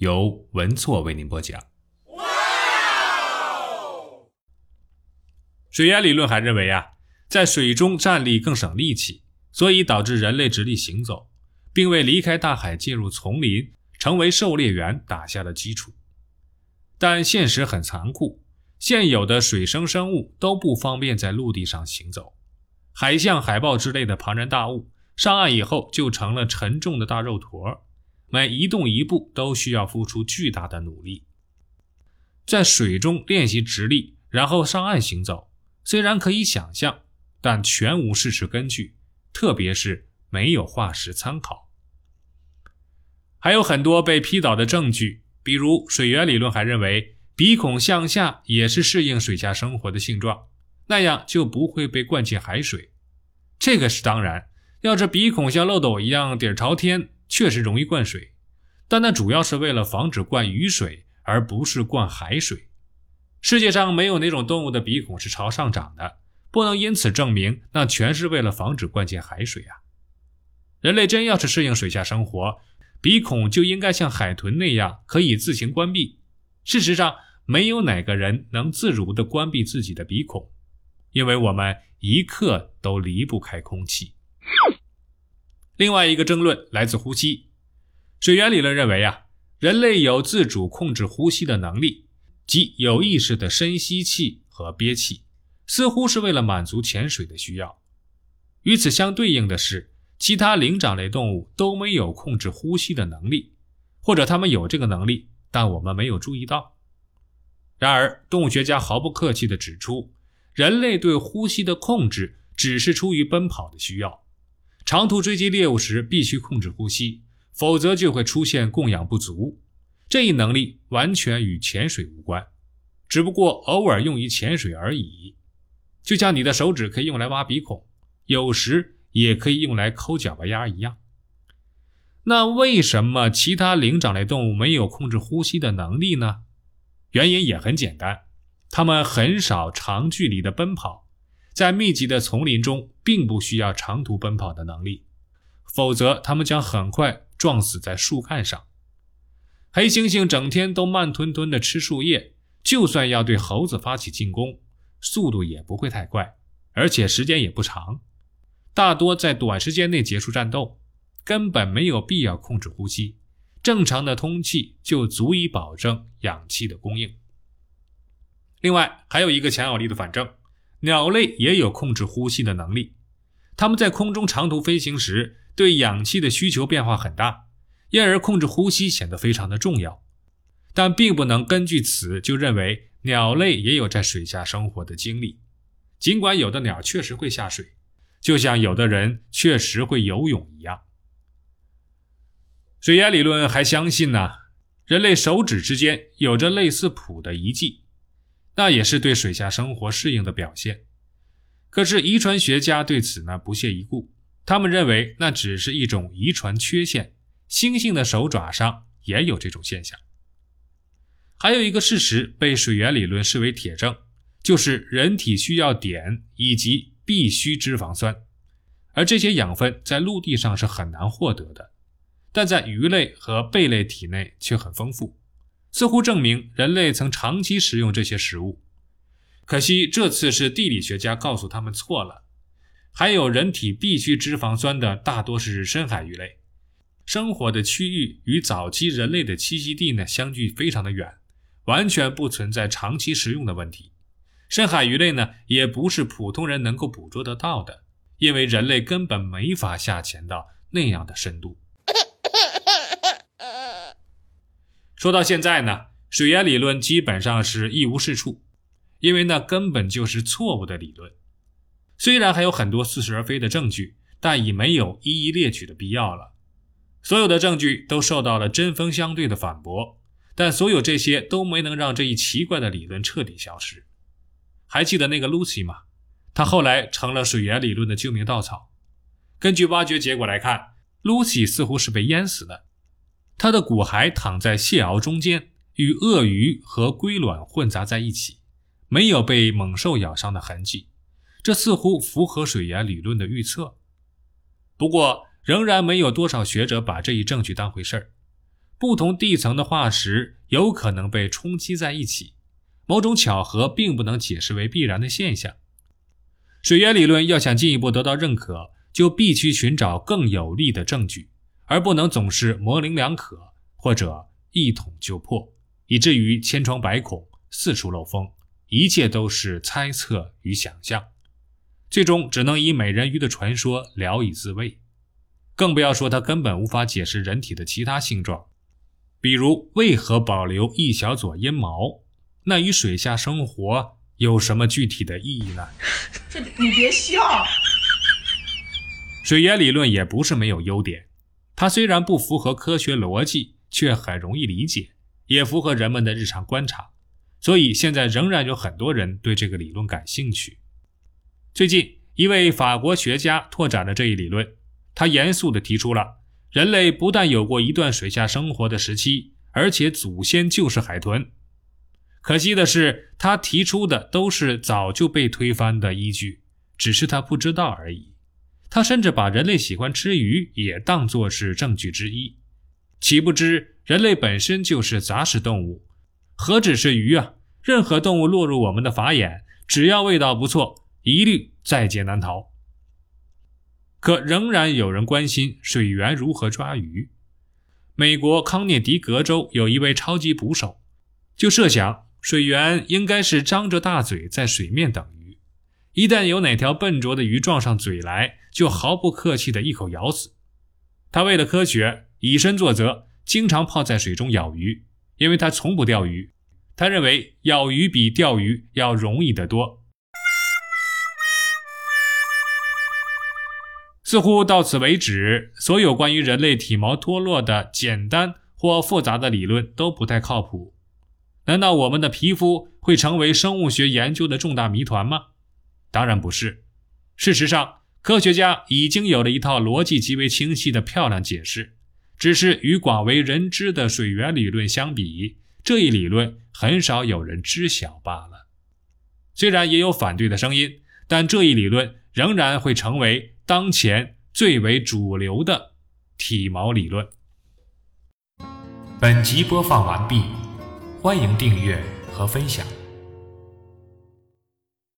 由文措为您播讲。水源理论还认为啊，在水中站立更省力气，所以导致人类直立行走，并为离开大海进入丛林、成为狩猎员打下了基础。但现实很残酷，现有的水生生物都不方便在陆地上行走，海象、海豹之类的庞然大物上岸以后就成了沉重的大肉坨。每移动一步都需要付出巨大的努力，在水中练习直立，然后上岸行走，虽然可以想象，但全无事实根据，特别是没有化石参考。还有很多被批倒的证据，比如水源理论还认为鼻孔向下也是适应水下生活的性状，那样就不会被灌进海水。这个是当然，要是鼻孔像漏斗一样底朝天。确实容易灌水，但那主要是为了防止灌雨水，而不是灌海水。世界上没有哪种动物的鼻孔是朝上长的，不能因此证明那全是为了防止灌进海水啊！人类真要是适应水下生活，鼻孔就应该像海豚那样可以自行关闭。事实上，没有哪个人能自如地关闭自己的鼻孔，因为我们一刻都离不开空气。另外一个争论来自呼吸。水源理论认为啊，人类有自主控制呼吸的能力，即有意识的深吸气和憋气，似乎是为了满足潜水的需要。与此相对应的是，其他灵长类动物都没有控制呼吸的能力，或者它们有这个能力，但我们没有注意到。然而，动物学家毫不客气地指出，人类对呼吸的控制只是出于奔跑的需要。长途追击猎物时必须控制呼吸，否则就会出现供氧不足。这一能力完全与潜水无关，只不过偶尔用于潜水而已。就像你的手指可以用来挖鼻孔，有时也可以用来抠脚巴丫一样。那为什么其他灵长类动物没有控制呼吸的能力呢？原因也很简单，它们很少长距离的奔跑。在密集的丛林中，并不需要长途奔跑的能力，否则它们将很快撞死在树干上。黑猩猩整天都慢吞吞地吃树叶，就算要对猴子发起进攻，速度也不会太快，而且时间也不长，大多在短时间内结束战斗，根本没有必要控制呼吸，正常的通气就足以保证氧气的供应。另外，还有一个强有力的反证。鸟类也有控制呼吸的能力，它们在空中长途飞行时，对氧气的需求变化很大，因而控制呼吸显得非常的重要。但并不能根据此就认为鸟类也有在水下生活的经历，尽管有的鸟确实会下水，就像有的人确实会游泳一样。水压理论还相信呢，人类手指之间有着类似蹼的遗迹。那也是对水下生活适应的表现，可是遗传学家对此呢不屑一顾，他们认为那只是一种遗传缺陷，猩猩的手爪上也有这种现象。还有一个事实被水源理论视为铁证，就是人体需要碘以及必需脂肪酸，而这些养分在陆地上是很难获得的，但在鱼类和贝类体内却很丰富。似乎证明人类曾长期食用这些食物，可惜这次是地理学家告诉他们错了。还有人体必需脂肪酸的大多是深海鱼类，生活的区域与早期人类的栖息地呢相距非常的远，完全不存在长期食用的问题。深海鱼类呢也不是普通人能够捕捉得到的，因为人类根本没法下潜到那样的深度。说到现在呢，水源理论基本上是一无是处，因为那根本就是错误的理论。虽然还有很多似是而非的证据，但已没有一一列举的必要了。所有的证据都受到了针锋相对的反驳，但所有这些都没能让这一奇怪的理论彻底消失。还记得那个 Lucy 吗？她后来成了水源理论的救命稻草。根据挖掘结果来看，Lucy 似乎是被淹死的。它的骨骸躺在蟹螯中间，与鳄鱼和龟卵混杂在一起，没有被猛兽咬伤的痕迹。这似乎符合水源理论的预测。不过，仍然没有多少学者把这一证据当回事儿。不同地层的化石有可能被冲击在一起，某种巧合并不能解释为必然的现象。水源理论要想进一步得到认可，就必须寻找更有力的证据，而不能总是模棱两可或者一捅就破，以至于千疮百孔、四处漏风，一切都是猜测与想象，最终只能以美人鱼的传说聊以自慰。更不要说它根本无法解释人体的其他性状，比如为何保留一小撮阴毛，那与水下生活。有什么具体的意义呢？这你别笑。水源理论也不是没有优点，它虽然不符合科学逻辑，却很容易理解，也符合人们的日常观察，所以现在仍然有很多人对这个理论感兴趣。最近，一位法国学家拓展了这一理论，他严肃地提出了：人类不但有过一段水下生活的时期，而且祖先就是海豚。可惜的是，他提出的都是早就被推翻的依据，只是他不知道而已。他甚至把人类喜欢吃鱼也当作是证据之一，岂不知人类本身就是杂食动物，何止是鱼啊！任何动物落入我们的法眼，只要味道不错，一律在劫难逃。可仍然有人关心水源如何抓鱼。美国康涅狄格州有一位超级捕手，就设想。水源应该是张着大嘴在水面等鱼，一旦有哪条笨拙的鱼撞上嘴来，就毫不客气地一口咬死。他为了科学以身作则，经常泡在水中咬鱼，因为他从不钓鱼。他认为咬鱼比钓鱼要容易得多。似乎到此为止，所有关于人类体毛脱落的简单或复杂的理论都不太靠谱。难道我们的皮肤会成为生物学研究的重大谜团吗？当然不是。事实上，科学家已经有了一套逻辑极为清晰的漂亮解释，只是与广为人知的水源理论相比，这一理论很少有人知晓罢了。虽然也有反对的声音，但这一理论仍然会成为当前最为主流的体毛理论。本集播放完毕。欢迎订阅和分享。